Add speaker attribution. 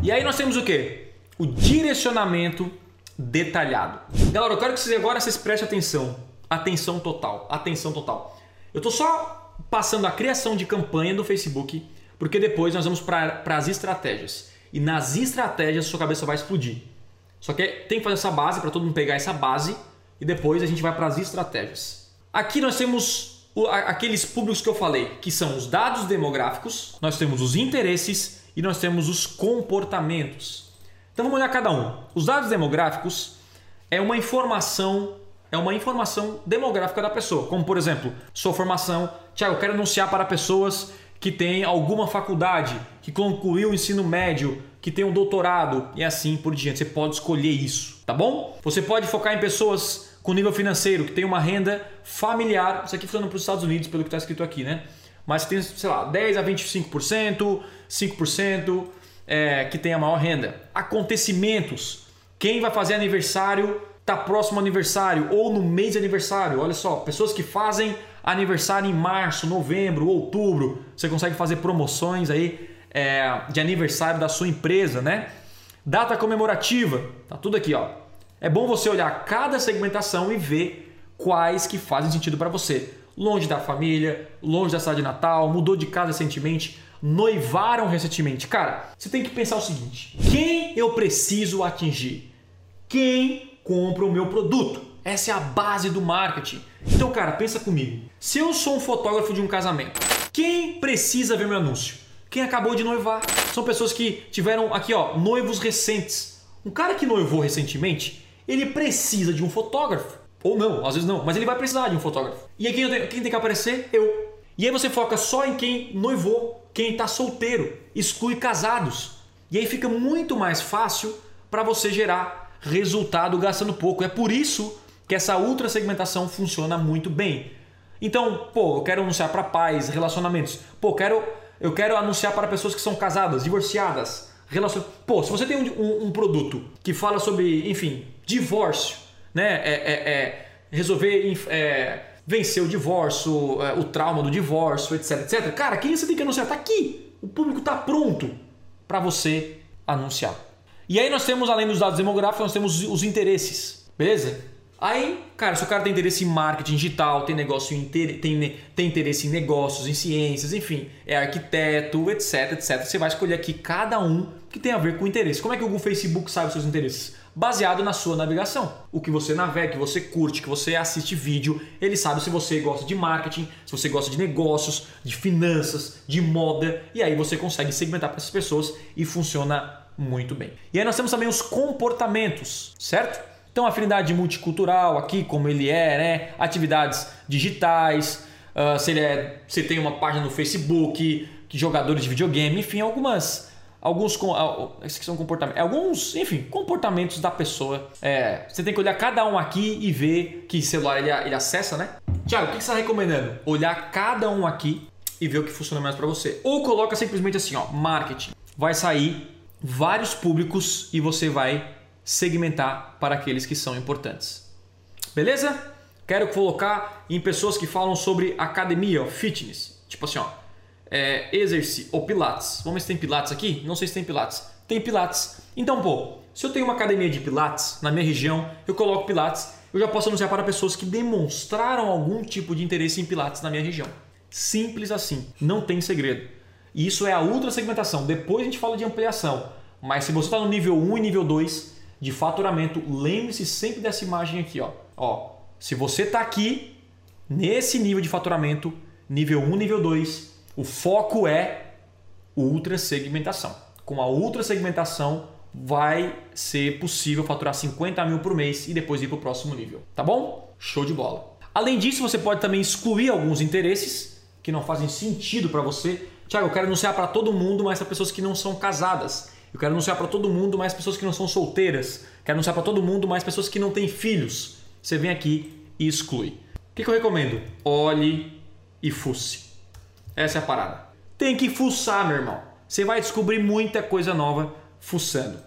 Speaker 1: E aí nós temos o quê? O direcionamento detalhado. Galera, eu quero que vocês agora vocês prestem atenção. Atenção total. Atenção total. Eu tô só passando a criação de campanha do Facebook, porque depois nós vamos para as estratégias. E nas estratégias sua cabeça vai explodir. Só que tem que fazer essa base para todo mundo pegar essa base e depois a gente vai para as estratégias. Aqui nós temos aqueles públicos que eu falei, que são os dados demográficos, nós temos os interesses e nós temos os comportamentos. Então vamos olhar cada um. Os dados demográficos é uma informação é uma informação demográfica da pessoa, como por exemplo, sua formação. Tiago, eu quero anunciar para pessoas que têm alguma faculdade, que concluiu o ensino médio, que tem um doutorado e assim por diante. Você pode escolher isso, tá bom? Você pode focar em pessoas com nível financeiro, que tem uma renda familiar. Isso aqui falando para os Estados Unidos, pelo que está escrito aqui, né? Mas tem, sei lá, 10 a 25%, 5% é, que tem a maior renda. Acontecimentos. Quem vai fazer aniversário está próximo aniversário ou no mês de aniversário. Olha só, pessoas que fazem aniversário em março, novembro, outubro. Você consegue fazer promoções aí é, de aniversário da sua empresa, né? Data comemorativa, tá tudo aqui, ó. É bom você olhar cada segmentação e ver quais que fazem sentido para você. Longe da família, longe da cidade de Natal, mudou de casa recentemente, noivaram recentemente. Cara, você tem que pensar o seguinte: quem eu preciso atingir? Quem compra o meu produto? Essa é a base do marketing. Então, cara, pensa comigo. Se eu sou um fotógrafo de um casamento, quem precisa ver meu anúncio? Quem acabou de noivar. São pessoas que tiveram aqui, ó, noivos recentes. Um cara que noivou recentemente, ele precisa de um fotógrafo. Ou não, às vezes não, mas ele vai precisar de um fotógrafo. E aí quem, quem tem que aparecer? Eu. E aí você foca só em quem noivou, quem está solteiro, exclui casados. E aí fica muito mais fácil para você gerar resultado gastando pouco. É por isso que essa ultra segmentação funciona muito bem. Então, pô, eu quero anunciar para pais, relacionamentos. Pô, quero, eu quero anunciar para pessoas que são casadas, divorciadas. Relacion... Pô, se você tem um, um, um produto que fala sobre, enfim, divórcio, né? É, é, é resolver é, vencer o divórcio, é, o trauma do divórcio, etc, etc. Cara, quem você tem que anunciar? Tá aqui. O público tá pronto para você anunciar. E aí nós temos, além dos dados demográficos, nós temos os interesses. Beleza? Aí, cara, se o cara tem interesse em marketing digital, tem negócio em tem, tem interesse em negócios, em ciências, enfim, é arquiteto, etc, etc, você vai escolher aqui cada um que tem a ver com interesse. Como é que o Facebook sabe os seus interesses? Baseado na sua navegação. O que você navega, que você curte, que você assiste vídeo, ele sabe se você gosta de marketing, se você gosta de negócios, de finanças, de moda, e aí você consegue segmentar para essas pessoas e funciona muito bem. E aí nós temos também os comportamentos, certo? Então, afinidade multicultural aqui, como ele é, né? Atividades digitais, uh, se, ele é, se tem uma página no Facebook, jogadores de videogame, enfim, algumas. Alguns uh, esses são comportamentos, alguns, enfim, comportamentos da pessoa. É, você tem que olhar cada um aqui e ver que celular ele, ele acessa, né? Tiago, o que você está recomendando? Olhar cada um aqui e ver o que funciona mais para você. Ou coloca simplesmente assim, ó, marketing. Vai sair vários públicos e você vai segmentar para aqueles que são importantes. Beleza? Quero colocar em pessoas que falam sobre academia, fitness. Tipo assim, ó, é, exercício ou pilates. Vamos ver se tem pilates aqui? Não sei se tem pilates. Tem pilates. Então, pô, se eu tenho uma academia de pilates na minha região, eu coloco pilates, eu já posso anunciar para pessoas que demonstraram algum tipo de interesse em pilates na minha região. Simples assim, não tem segredo. E isso é a ultra segmentação. Depois a gente fala de ampliação. Mas se você está no nível 1 e nível 2, de faturamento, lembre-se sempre dessa imagem aqui, ó. Ó, se você está aqui nesse nível de faturamento, nível 1, nível 2, o foco é ultra segmentação. Com a ultra segmentação vai ser possível faturar 50 mil por mês e depois ir para o próximo nível, tá bom? Show de bola. Além disso, você pode também excluir alguns interesses que não fazem sentido para você. Tiago, eu quero anunciar para todo mundo, mas para pessoas que não são casadas. Eu quero anunciar para todo mundo mais pessoas que não são solteiras. Quero anunciar para todo mundo mais pessoas que não têm filhos. Você vem aqui e exclui. O que, eu recomendo? Olhe e fusse. Essa é a parada. Tem que fuçar, meu irmão. Você vai descobrir muita coisa nova fuçando.